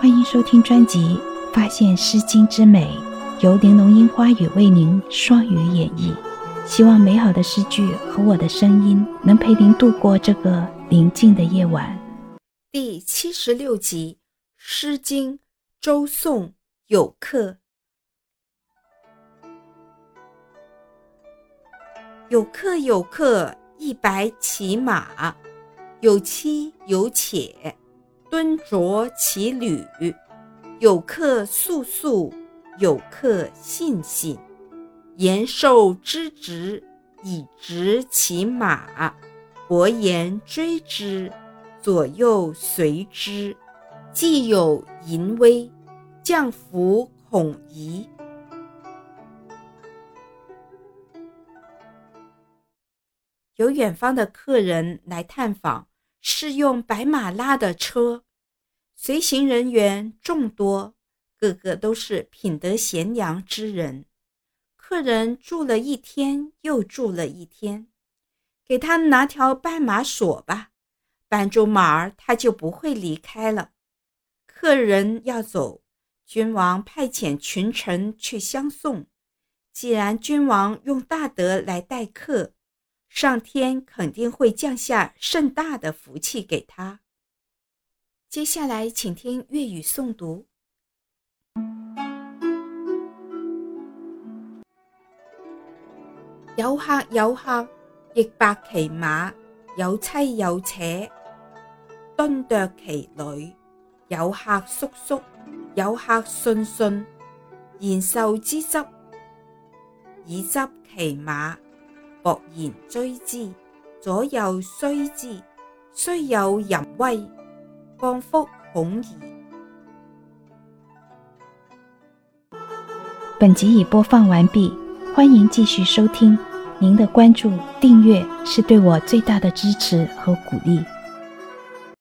欢迎收听专辑《发现诗经之美》，由玲珑樱花雨为您双语演绎。希望美好的诗句和我的声音能陪您度过这个宁静的夜晚。第七十六集《诗经·周颂·有客》。有客有客，一白其马，有妻有妾。敦酌其履，有客速速，有客信信。言受之直，以直其马。伯言追之，左右随之。既有淫威，将服恐疑。有远方的客人来探访。是用白马拉的车，随行人员众多，个个都是品德贤良之人。客人住了一天又住了一天，给他拿条绊马索吧，绊住马儿，他就不会离开了。客人要走，君王派遣群臣去相送。既然君王用大德来待客。上天肯定会降下甚大的福气给他。接下来，请听粤语诵读。有客有客，亦白其马；有妻有妾，敦啄其女。有客叔叔，有客信信，延寿之执，以执其马。博言追之，左右虽之，虽有淫威，降福恐矣。本集已播放完毕，欢迎继续收听。您的关注、订阅是对我最大的支持和鼓励。